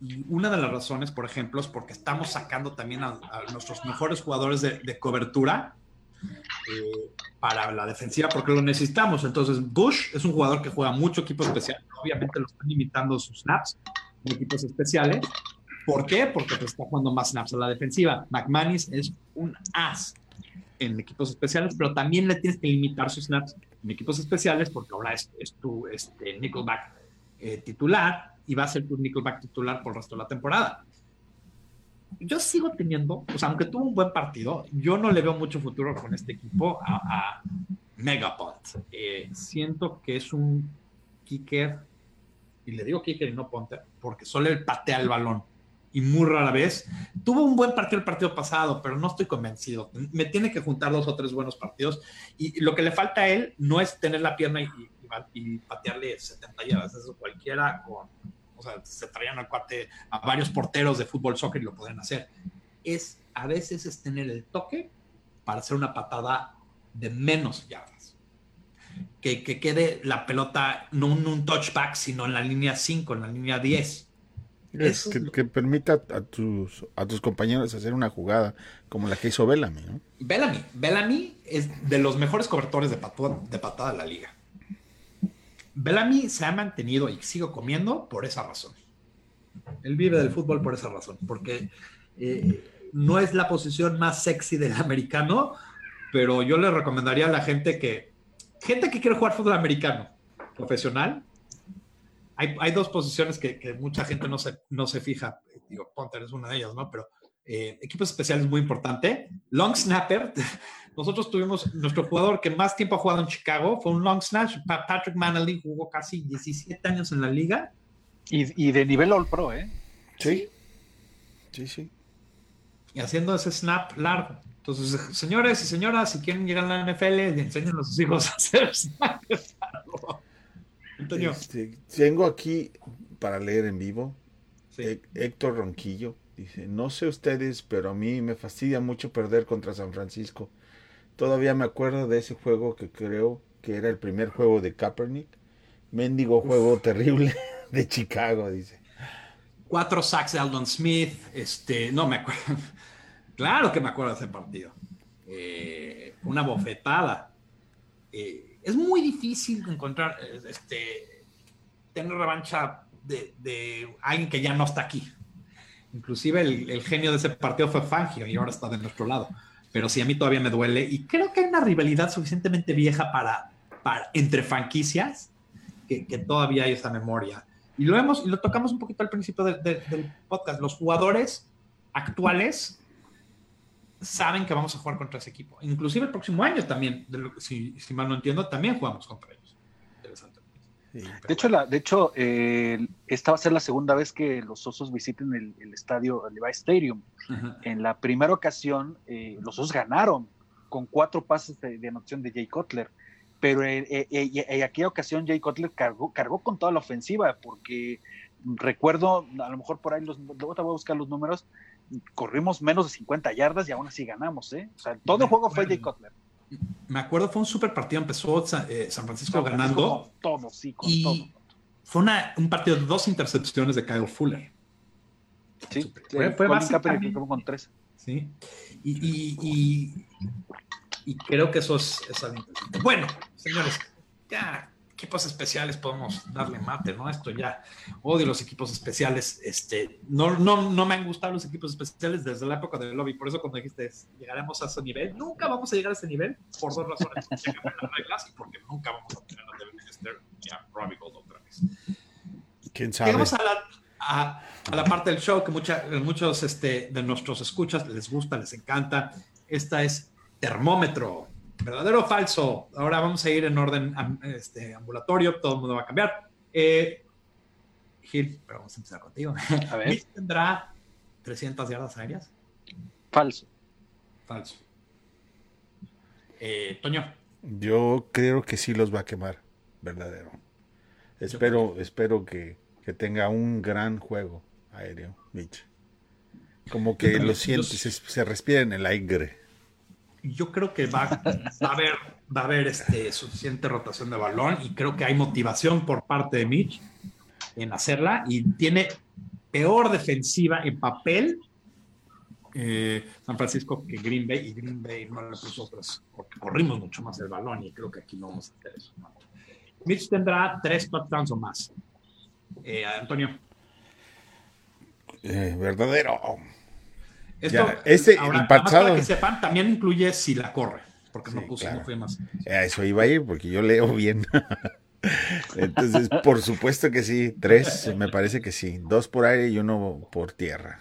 Y una de las razones, por ejemplo, es porque estamos sacando también a, nuestros mejores jugadores de, cobertura eh, para la defensiva, porque lo necesitamos. Entonces, Bush es un jugador que juega mucho equipo especial. Obviamente lo están limitando sus snaps en equipos especiales. ¿Por qué? Porque pues, está jugando más snaps a la defensiva. McManus es un as en equipos especiales, pero también le tienes que limitar sus snaps en equipos especiales porque ahora es, tu este, nickelback eh, titular y va a ser tu Nickelback titular por el resto de la temporada. Yo sigo teniendo, o sea, aunque tuvo un buen partido, yo no le veo mucho futuro con este equipo a, a Megapont. Eh, siento que es un kicker, y le digo kicker y no ponte, porque solo él patea el balón y muy rara vez. Tuvo un buen partido el partido pasado, pero no estoy convencido. Me tiene que juntar dos o tres buenos partidos. Y lo que le falta a él no es tener la pierna y, y, patearle 70 yardas. Eso cualquiera con o sea, se traían al cuate a varios porteros de fútbol, soccer y lo pueden hacer. Es, a veces es tener el toque para hacer una patada de menos yardas. Que, que quede la pelota no en un touchback, sino en la línea 5, en la línea 10. que, permita a tus, a tus compañeros hacer una jugada como la que hizo Bellamy, ¿no? Bellamy. Bellamy es de los mejores cobertores de, de patada de la liga. Bellamy se ha mantenido y sigo comiendo por esa razón. Él vive del fútbol por esa razón, porque eh, no es la posición más sexy del americano, pero yo le recomendaría a la gente que, gente que quiere jugar fútbol americano profesional, hay, dos posiciones que, mucha gente no se, no se fija. Digo, Ponter es una de ellas, ¿no? Pero eh, equipos especiales muy importante. Long snapper. Nosotros tuvimos nuestro jugador que más tiempo ha jugado en Chicago, fue un long snatch. Patrick Manley jugó casi 17 años en la liga. Y, de nivel All Pro, ¿eh? Sí. Sí, sí. Y haciendo ese snap largo. Entonces, señores y señoras, si quieren llegar a la NFL, enseñen a sus hijos a hacer snaps Antonio. Este, tengo aquí para leer en vivo. Héctor Ronquillo dice: No sé ustedes, pero a mí me fastidia mucho perder contra San Francisco. Todavía me acuerdo de ese juego que creo que era el primer juego de Kaepernick. Mendigo juego terrible de Chicago, dice. Cuatro sacks de Aldon Smith. Este, no me acuerdo. Claro que me acuerdo de ese partido. Eh, una bofetada. Eh, es muy difícil encontrar, este, tener revancha de, alguien que ya no está aquí. Inclusive el, genio de ese partido fue Fangio y ahora está de nuestro lado. Pero sí, a mí todavía me duele y creo que hay una rivalidad suficientemente vieja para, para entre franquicias que, todavía hay esa memoria. Y lo vemos y lo tocamos un poquito al principio del podcast. Los jugadores actuales saben que vamos a jugar contra ese equipo. Inclusive el próximo año también, si, mal no entiendo, también jugamos contra ellos. De, hecho, la, de hecho, eh, esta va a ser la segunda vez que los Osos visiten el, estadio Levi Stadium. En la primera ocasión, eh, los Osos ganaron con cuatro pases de, anotación de Jay Cutler. Pero en, aquella ocasión Jay Cutler cargó, cargó con toda la ofensiva, porque recuerdo, a lo mejor por ahí, los, luego te voy a buscar los números, corrimos menos de 50 yardas y aún así ganamos, ¿eh? O sea, todo el juego fue Jay Cutler. Me acuerdo, fue un super partido, empezó eh, San Francisco ganando. todo, sí, con y todo. Fue una, un partido de dos intercepciones de Kyle Fuller. Sí, fue, fue más con tres. Sí, y, y, y, y, creo que eso es, es Bueno, señores, ya equipos especiales podemos darle mate, ¿no? Esto ya, odio los equipos especiales, este, no, no, no me han gustado los equipos especiales desde la época del lobby, por eso cuando dijiste, llegaremos a ese nivel, nunca vamos a llegar a ese nivel, por dos razones, y porque nunca vamos a tener a Devin Hester y a Robbie Gold otra vez. ¿Quién sabe? Llegamos a la, a, a la parte del show que mucha, muchos este, de nuestros escuchas les gusta, les encanta, esta es termómetro, ¿Verdadero o falso? Ahora vamos a ir en orden este, ambulatorio, todo el mundo va a cambiar. Eh, Gil, pero vamos a empezar contigo. A ver. ¿Tendrá 300 yardas aéreas? Falso. Falso. Eh, Toño. Yo creo que sí los va a quemar, verdadero. Espero, espero que, tenga un gran juego aéreo, Mitch. Como que lo siente, se, se respira en el aire yo creo que va, a haber, va a haber este, suficiente rotación de balón y creo que hay motivación por parte de Mitch en hacerla y tiene peor defensiva en papel eh, San Francisco que Green Bay y Green Bay no le puso otras porque corrimos mucho más el balón y creo que aquí no vamos a hacer eso. Mitch tendrá tres touchdowns o más. Eh, Antonio. Eh, verdadero. Esto, este, ahora, para que sepan, también incluye si la corre, porque no puse, no fue más. eso iba a ir, porque yo leo bien. Entonces, por supuesto que sí, tres, me parece que sí, dos por aire y uno por tierra.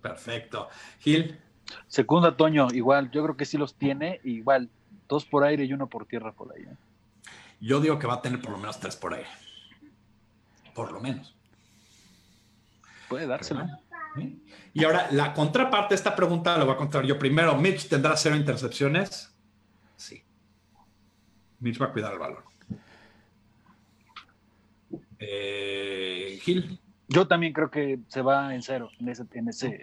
Perfecto. Gil. Segunda, Toño, igual, yo creo que sí los tiene, igual, dos por aire y uno por tierra por ahí. ¿eh? Yo digo que va a tener por lo menos tres por aire. Por lo menos. Puede Y ahora, la contraparte de esta pregunta la voy a contar yo primero. ¿Mitch tendrá cero intercepciones? Sí. Mitch va a cuidar el balón. Eh, Gil. Yo también creo que se va en cero en ese, en ese,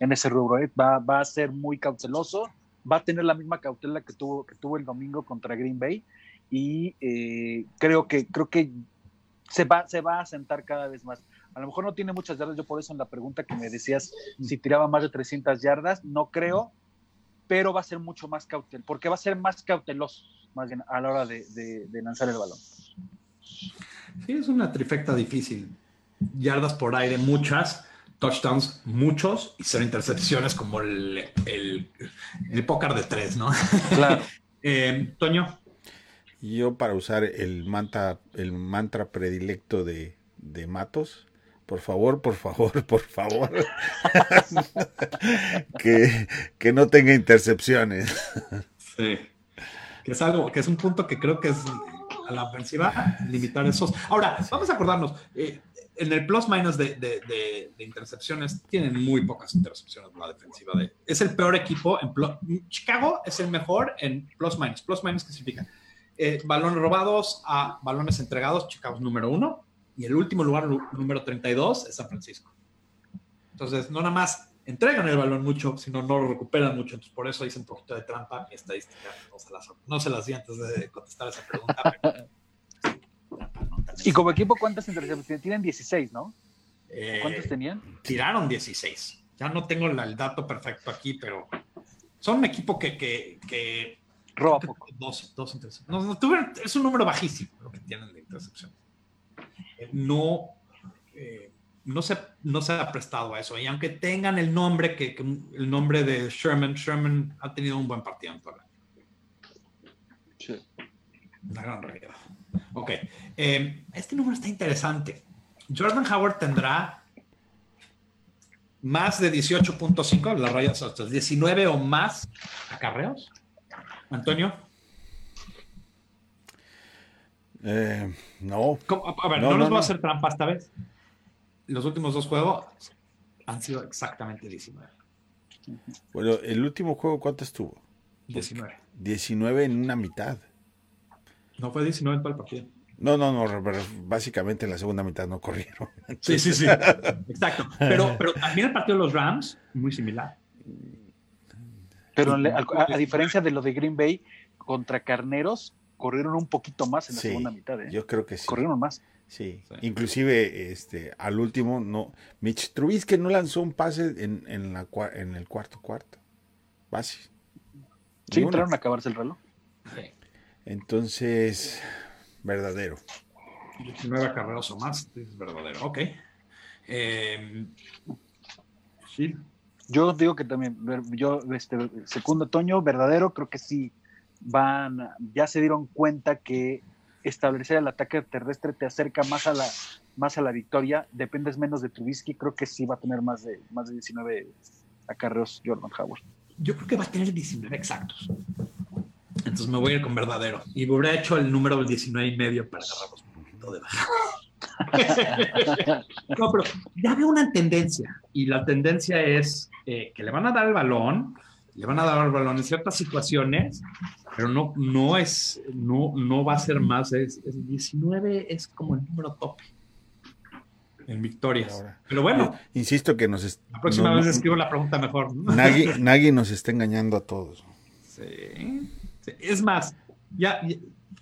en ese rubro. ¿eh? Va, va, a ser muy cauteloso, va a tener la misma cautela que tuvo, que tuvo el domingo contra Green Bay y eh, creo que, creo que se, va, se va a sentar cada vez más A lo mejor no tiene muchas yardas, yo por eso en la pregunta que me decías si tiraba más de 300 yardas, no creo, pero va a ser mucho más cauteloso, porque va a ser más cauteloso más bien a la hora de, de lanzar el balón. Sí, es una trifecta difícil. Yardas por aire, muchas touchdowns muchos y cero intercepciones como el, el, el póker de tres, ¿no? Claro. eh, Toño. Yo para usar el mantra, el mantra predilecto de, de Matos, por favor, por favor, por favor, que, que no tenga intercepciones. Sí. Que es algo, que es un punto que creo que es a la ofensiva limitar esos. Ahora, vamos a acordarnos, eh, en el plus minus de, de, de, intercepciones, tienen muy pocas intercepciones la defensiva. De, es el peor equipo en plus, Chicago es el mejor en plus minus. Plus minus, ¿qué significa? Eh, balones robados a balones entregados, Chicago es número uno. Y el último lugar, número 32, es San Francisco. Entonces, no nada más entregan el balón mucho, sino no lo recuperan mucho. Entonces, por eso hice un poquito de trampa. Mi estadística no se las, no se las di antes de contestar esa pregunta. Pero, y como equipo, ¿cuántas intercepciones? Tienen 16, ¿no? Eh, ¿Cuántos tenían? Tiraron 16. Ya no tengo el dato perfecto aquí, pero son un equipo que. que, que Roba poco. Dos, dos intercepciones. No, no, es un número bajísimo lo que tienen de intercepciones. No. Eh, no se, no se ha prestado a eso. Y aunque tengan el nombre, que, que, el nombre de Sherman, Sherman ha tenido un buen partido en todo el año. Sí. Una gran realidad. Ok. Eh, este número está interesante. Jordan Howard tendrá más de 18.5, las rayas altas, 19 o más acarreos. Antonio. Eh, no. ¿Cómo? A ver, no, no, no nos no, voy a hacer trampa esta vez. Los últimos dos juegos han sido exactamente 19. Bueno, el último juego, ¿cuánto estuvo? 19. 19 en una mitad. No fue 19 en todo el partido. No, no, no, básicamente en la segunda mitad no corrieron. Sí, sí, sí. Exacto. Pero, pero también el partido de los Rams, muy similar. Pero a, a, diferencia de lo de Green Bay contra Carneros, corrieron un poquito más en la sí, segunda mitad. ¿eh? Yo creo que sí. Corrieron más. Sí. sí. Inclusive este, al último, no. Mitch Trubisky no lanzó un pase en, en, la, en el cuarto cuarto. Base. Sí, entraron a acabarse el reloj. Sí. Entonces, verdadero. 19 carreras o más, es verdadero. Ok. Eh, sí. Yo digo que también, yo, este, segundo Toño, verdadero, creo que sí van, ya se dieron cuenta que establecer el ataque terrestre te acerca más a la, más a la victoria, dependes menos de Trubisky, creo que sí va a tener más de, más de 19 acarreos Jordan Howard. Yo creo que va a tener 19 exactos. Entonces me voy a ir con verdadero. Y hubiera hecho el número del 19 y medio para agarrarlos un poquito de baja. no, pero ya veo una tendencia. Y la tendencia es eh, que le van a dar el balón, le van a dar el balón en ciertas situaciones, pero no, no es, no, no va a ser más. Es, es 19 es como el número tope en victorias. Ahora, pero bueno, insisto que nos. La próxima no, vez escribo la pregunta mejor. Nagy, Nagy nos está engañando a todos. Sí. sí. Es más, ya,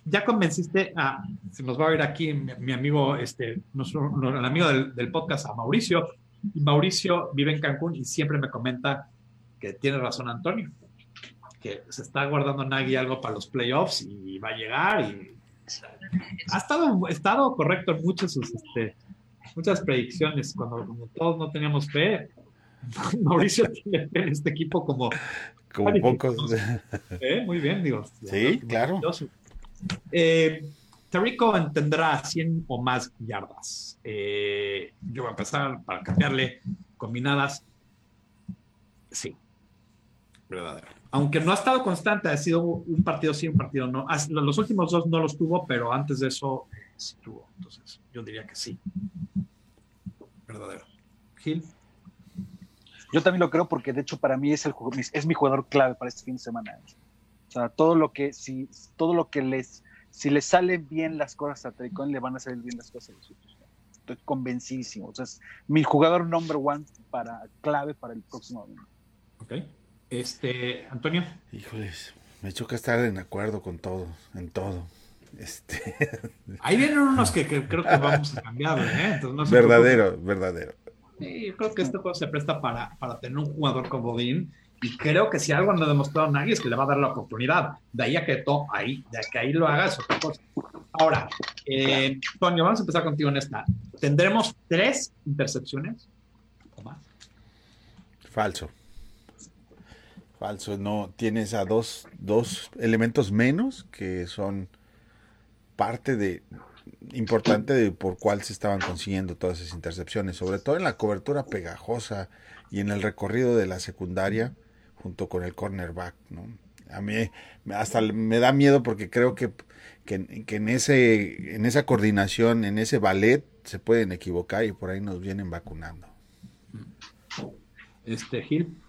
ya convenciste a. Se nos va a ver aquí mi, mi amigo, este, nuestro, el amigo del, del, podcast, a Mauricio. Y Mauricio vive en Cancún y siempre me comenta que tiene razón Antonio. Que se está guardando Nagy algo para los playoffs y va a llegar. Y ha estado, estado correcto en muchos sus. Este, muchas predicciones cuando, cuando, todos no teníamos fe. Mauricio tiene fe en este equipo como, como pocos. ¿Eh? Muy bien, digo. Sí, claro. Eh, Tarico tendrá 100 o más yardas. Eh, yo voy a empezar para cambiarle combinadas. Sí, verdadero. Aunque no ha estado constante, ha sido un partido sí, un partido no. Los últimos dos no los tuvo, pero antes de eso sí tuvo. Entonces, yo diría que sí. Verdadero. Gil. Yo también lo creo porque de hecho para mí es, el, es mi jugador clave para este fin de semana. O sea, todo lo que, si, todo lo que les, si les salen bien las cosas a Tricón, le van a salir bien las cosas a los otros. Estoy convencidísimo. O sea, es mi jugador number one para, clave para el próximo año. Ok. Este, Antonio. Híjoles, me choca estar en acuerdo con todo, en todo. Este, Ahí vienen unos que, que creo que vamos a cambiar, ¿eh? Entonces, no verdadero, verdadero. Sí, yo creo que este juego se presta para, para tener un jugador como Bodín. Y creo que si algo no ha demostrado nadie es que le va a dar la oportunidad. De ahí a que, to, ahí, de que ahí lo haga es otra cosa. Ahora, eh, Toño, vamos a empezar contigo en esta. ¿Tendremos tres intercepciones o más? Falso. Falso. No, tienes a dos, dos elementos menos que son parte de importante de por cuál se estaban consiguiendo todas esas intercepciones, sobre todo en la cobertura pegajosa y en el recorrido de la secundaria junto con el cornerback, ¿no? A mí hasta me da miedo porque creo que, que, que en ese en esa coordinación, en ese ballet se pueden equivocar y por ahí nos vienen vacunando. Este Gil.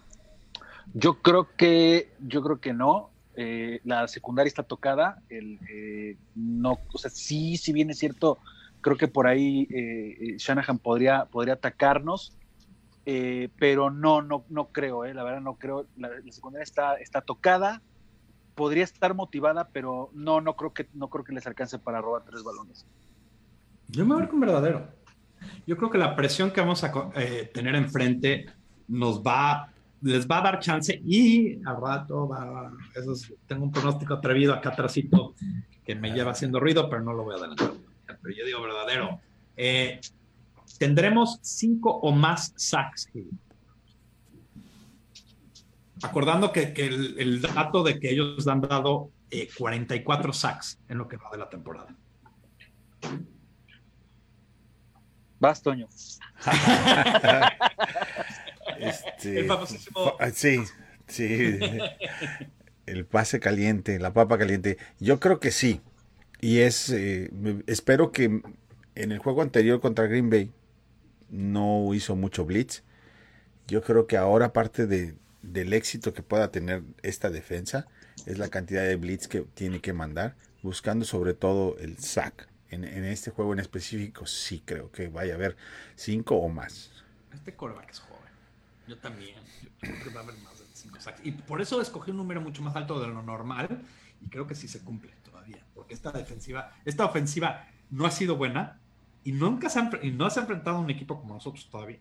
Yo creo que, yo creo que no. Eh, la secundaria está tocada. El, eh, no, o sea, sí, si bien es cierto, creo que por ahí eh, Shanahan podría, podría atacarnos, pero no, no, no creo, la verdad no creo. La, secundaria está, está tocada, podría estar motivada, pero no, no creo que, no creo que les alcance para robar tres balones. Yo me voy con verdadero. Yo creo que la presión que vamos a tener enfrente nos va, les va a dar chance y al rato va, eso es, tengo un pronóstico atrevido acá atrásito que me lleva haciendo ruido, pero no lo voy a adelantar. Pero yo digo verdadero. Eh, tendremos cinco o más sacks. Acordando que, que el, el, dato de que ellos han dado eh, 44 sacks en lo que va de la temporada. Vas, Toño. este, el famosísimo. Sí, sí. El pase caliente, la papa caliente. Yo creo que sí. Y es. Eh, espero que en el juego anterior contra Green Bay no hizo mucho blitz. Yo creo que ahora parte de, del éxito que pueda tener esta defensa es la cantidad de blitz que tiene que mandar, buscando sobre todo el sack. En, en, este juego en específico sí creo que vaya a haber cinco o más. Este coreback es joven. Yo también. Yo creo que va a haber más de cinco sacks. Y por eso escogí un número mucho más alto de lo normal. Y creo que sí se cumple todavía. Porque esta defensiva, esta ofensiva no ha sido buena. Y nunca se han, y no se ha enfrentado a un equipo como nosotros todavía.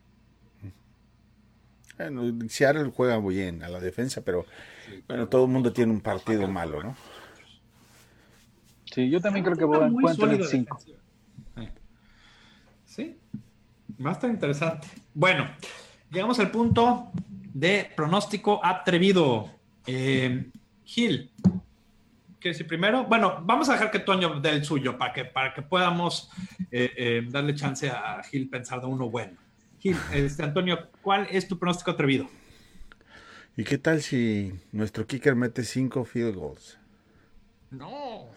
Bueno, Seattle juega muy bien a la defensa, pero sí, bueno, todo el mundo tiene un partido malo, ¿no? Sí, yo también creo que voy a encontrar el 5. Sí, va a estar interesante. Bueno, llegamos al punto de pronóstico atrevido. Eh, Gil, ¿quieres decir primero? Bueno, vamos a dejar que Toño dé el suyo para que, para que podamos eh, eh, darle chance a Gil pensar de uno bueno. Gil, este, Antonio, ¿cuál es tu pronóstico atrevido? ¿Y qué tal si nuestro kicker mete cinco field goals? No.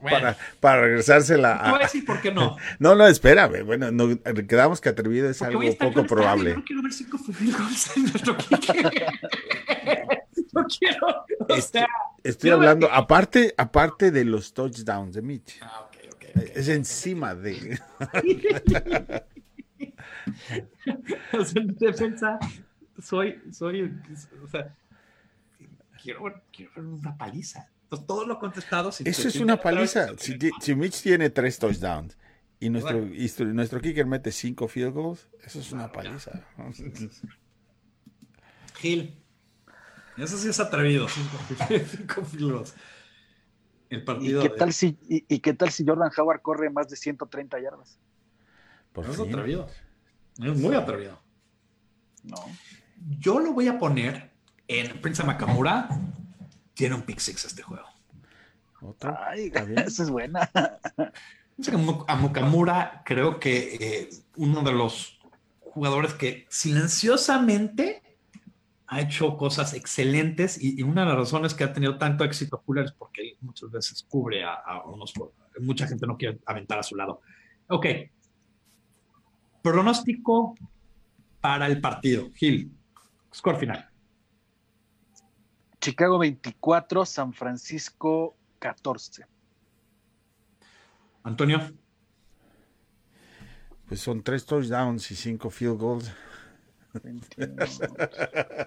Bueno, para, para regresársela a... Voy a decir por qué no. No, no, espérame. Bueno, no, quedamos que atrevido es Porque algo poco probable. No quiero ver cinco en nuestro no quiero. O este, sea, estoy hablando, ver... aparte, aparte de los touchdowns de Mitch. Ah, okay, okay, okay. Es encima de. o sea, en defensa, soy, soy, o sea, quiero quiero ver una paliza. Entonces, todo lo contestado. Si Eso es una paliza. Si, si, Mitch tiene tres touchdowns y nuestro, bueno. y nuestro kicker mete cinco field goals, eso es una paliza. Gil, eso sí es atrevido. Cinco, cinco field goals. El partido ¿Y qué, de... tal si, y, y, qué tal si Jordan Howard corre más de 130 yardas? Por no es atrevido. Es muy atrevido. No. Yo lo voy a poner en Prince Makamura. Tiene un pick six este juego. ¿Otra? Ay, esa es buena. A Mukamura creo que eh, uno de los jugadores que silenciosamente ha hecho cosas excelentes y, y, una de las razones que ha tenido tanto éxito Fuller es porque él muchas veces cubre a, a unos mucha gente no quiere aventar a su lado. Ok, Pronóstico para el partido. Gil, score final. Chicago 24, San Francisco 14. Antonio. Pues son tres touchdowns y cinco field goals.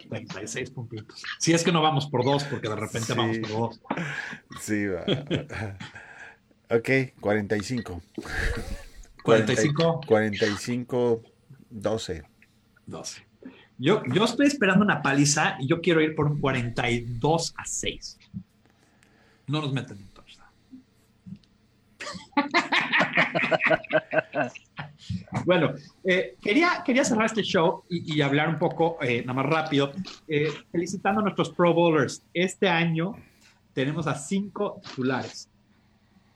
36 puntitos. Si es que no vamos por dos, porque de repente sí. vamos por dos. Sí, va. Ok, 45. 45. 45, 12. 12. Yo, yo estoy esperando una paliza y yo quiero ir por un 42 a 6. No nos meten en touchdown. bueno, eh, quería, quería cerrar este show y, y hablar un poco, eh, nada más rápido, eh, felicitando a nuestros Pro Bowlers. Este año tenemos a cinco titulares.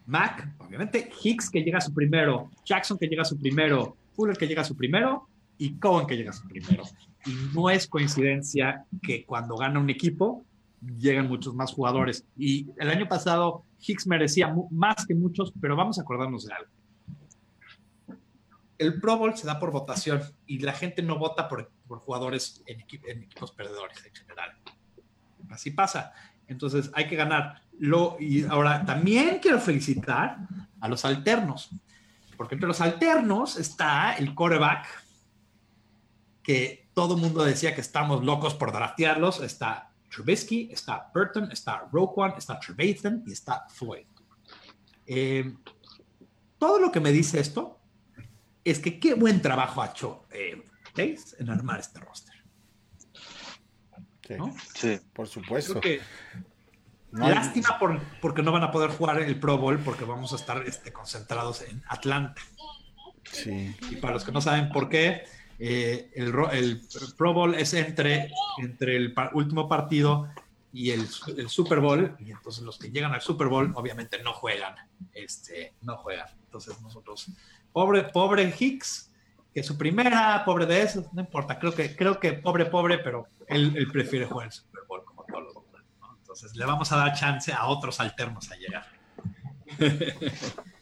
Mac, obviamente, Hicks que llega a su primero, Jackson que llega a su primero, Fuller que llega a su primero y Cohen que llega a su primero. Y no es coincidencia que cuando gana un equipo llegan muchos más jugadores. Y el año pasado Hicks merecía más que muchos, pero vamos a acordarnos de algo. El Pro Bowl se da por votación y la gente no vota por, por jugadores en, equip en equipos perdedores en general. Así pasa. Entonces hay que ganar. Lo, y ahora también quiero felicitar a los alternos, porque entre los alternos está el coreback, que todo el mundo decía que estamos locos por draftearlos. Está Trubisky, está Burton, está Roquan, está Trevathan y está Floyd. Eh, todo lo que me dice esto es que qué buen trabajo ha hecho eh, Pace en armar este roster. Sí, ¿no? Sí. por supuesto. Que No hay- Lástima por, porque no van a poder jugar el Pro Bowl porque vamos a estar este, concentrados en Atlanta. Sí, Y para los que no saben por qué, eh, el, el Pro Bowl es entre, entre el pa- último partido y el, el Super Bowl. Y entonces los que llegan al Super Bowl obviamente no juegan. Este, no juegan. Entonces nosotros, pobre, pobre Hicks, que su primera, pobre de eso, no importa. Creo que, creo que pobre, pobre, pero él, él prefiere jugar el Super Bowl como todos los demás. ¿no? Entonces le vamos a dar chance a otros alternos a llegar.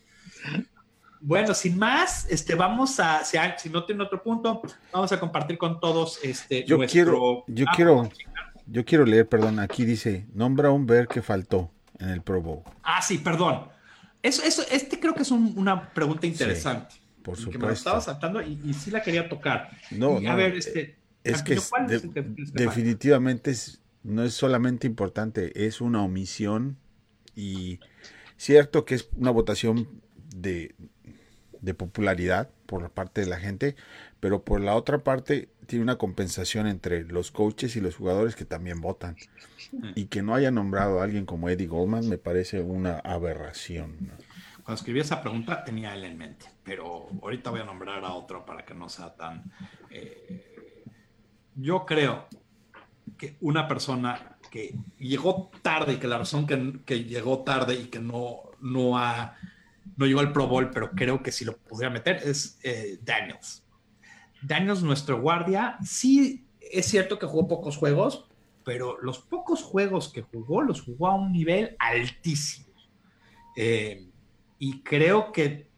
Bueno, sin más, este, vamos a, si, no tiene otro punto, vamos a compartir con todos este. Yo nuestro- quiero- yo quiero- yo quiero leer, perdón, aquí dice, nombra un ver que faltó en el Pro Bowl. Ah, sí, perdón. Eso, eso, este creo que es un- una pregunta interesante. Por y que me lo supuesto. estaba saltando y, y sí la quería tocar. No, Y, a no, ver, este. Es que ¿cuál de- es el el definitivamente es- no es solamente importante, es una omisión y cierto que es una votación de, de popularidad por la parte de la gente, pero por la otra parte tiene una compensación entre los coaches y los jugadores que también votan. Y que no haya nombrado a alguien como Eddie Goldman me parece una aberración. ¿no? Cuando escribí esa pregunta tenía él en mente, pero ahorita voy a nombrar a otro para que no sea tan... eh, yo creo que una persona que llegó tarde y que la razón que, que llegó tarde y que no, no, ha, no llegó al Pro Bowl, pero creo que si lo pudiera meter, es eh, Daniels. Daniels, nuestro guardia, sí es cierto que jugó pocos juegos, pero los pocos juegos que jugó los jugó a un nivel altísimo. Eh, y creo que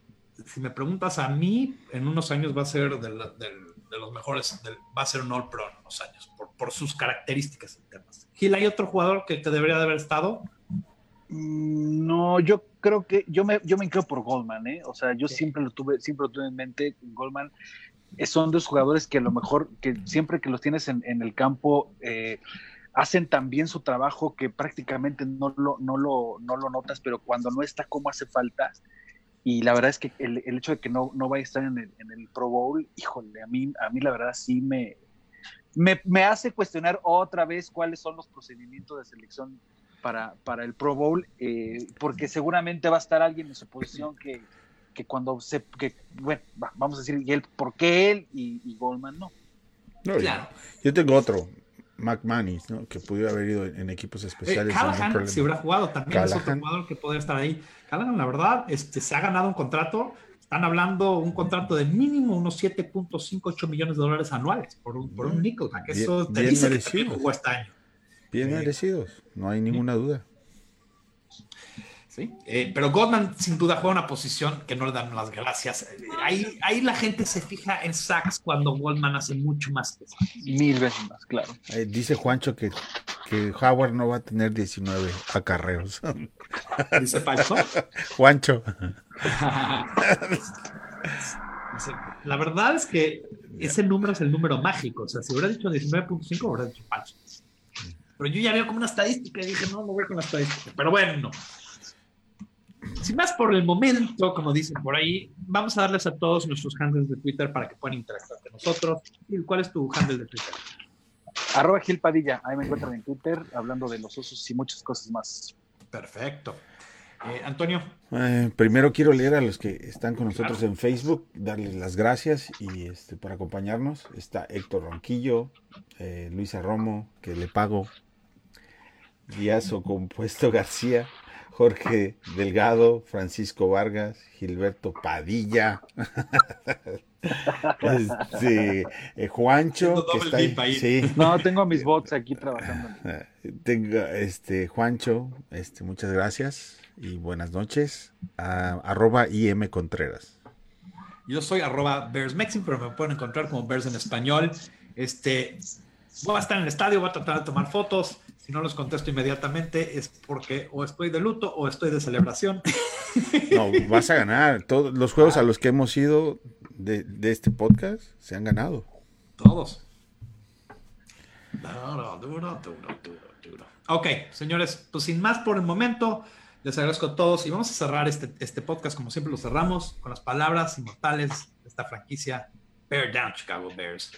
si me preguntas a mí, en unos años va a ser de, de los mejores, del- va a ser un All Pro en unos años, por, por sus características internas. Gil, ¿hay otro jugador que, que debería de haber estado? Mm, No, yo creo que yo me, yo me inclino por Goldman, ¿eh? O sea, yo Sí. siempre lo tuve, siempre lo tuve en mente. Goldman eh, son dos jugadores que a lo mejor, que siempre que los tienes en, en el campo, eh, hacen tan bien su trabajo que prácticamente no lo, no lo, no lo notas, pero cuando no está, como hace falta. Y la verdad es que el, el hecho de que no, no vaya a estar en el, en el Pro Bowl, híjole, a mí, a mí la verdad sí me, me, me hace cuestionar otra vez cuáles son los procedimientos de selección para, para el Pro Bowl, eh, porque seguramente va a estar alguien en su posición que, que cuando se, que, bueno, va- vamos a decir, y él, ¿por qué él y, y Goldman no? No, Claro. Yo tengo otro, McManus, ¿no? que pudiera haber ido en equipos Eh, especiales. ningún Callahan, si hubiera jugado, también es otro jugador que podría estar ahí. Callahan, la verdad, este, se ha ganado un contrato. Están hablando un contrato de mínimo unos 7.58 millones de dólares anuales por un, por un Nickelback. Bien- Eso te bien dice que merecido. jugó este año. Bien merecidos, no hay ninguna duda. ¿sí? Eh, pero Goldman sin duda juega una posición que no le dan las gracias. Ahí, ahí la gente se fija en sacks cuando Goldman hace mucho más que sacks. Mil veces más, claro. Eh, dice Juancho que, que Howard no va a tener 19 acarreos. Dice falso. Juancho. La verdad es que ese número es el número mágico. O sea, si hubiera dicho 19.5, hubiera dicho falso. Pero yo ya veo como una estadística y dije, no, no voy con la estadística. Pero bueno, sin más por el momento, como dicen por ahí, vamos a darles a todos nuestros handles de Twitter para que puedan interactuar con nosotros. ¿Y ¿Cuál es tu handle de Twitter? Arroba Gil Padilla, ahí me encuentran en Twitter hablando de los osos y muchas cosas más. Perfecto. Eh, Antonio. Eh, primero quiero leer a los que están con nosotros en Facebook, darles las gracias y este por acompañarnos. Está Héctor Ronquillo, eh, Luisa Romo, que le pago, Díazo Compuesto García, Jorge Delgado, Francisco Vargas, Gilberto Padilla, este, eh, Juancho, que está ahí. ahí. Sí. No, tengo a mis bots aquí trabajando. Tengo, este, Juancho, este, muchas gracias y buenas noches. Arroba IM Contreras. Yo soy arroba pero me pueden encontrar como Bears en español. Este, voy a estar en el estadio, voy a tratar de tomar fotos. Si no los contesto inmediatamente es porque o estoy de luto o estoy de celebración. No, vas a ganar. Todos los juegos a los que hemos ido de, de este podcast se han ganado. Todos. Duro, duro, duro, duro, duro. Ok, señores, pues sin más por el momento, les agradezco a todos y vamos a cerrar este, este podcast como siempre lo cerramos con las palabras inmortales de esta franquicia Bear Down Chicago Bears.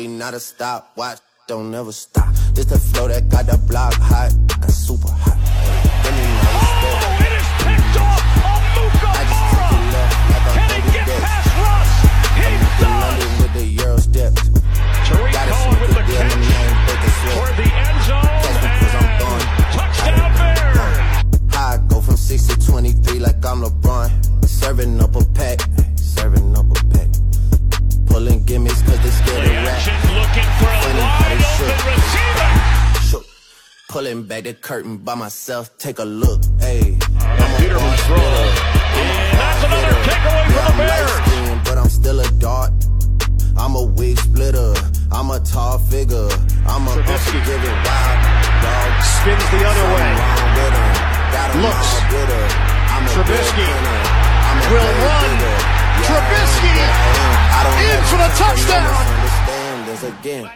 This not a stop. Watch, don't never stop. This the flow that got the block hot, got super hot. pulling back the curtain by myself. Take a look, hey. Peterman throws. And that's another takeaway yeah, from the Bears. Light-skinned, but I'm still a dart. I'm a wig splitter. I'm a tall figure. I'm a unforgiving wild dog. Spins the other so way. Looks. Trubisky will run. Trubisky in for the touchdown. Again.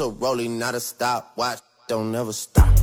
A rolling, not a stop. Watch, don't ever stop.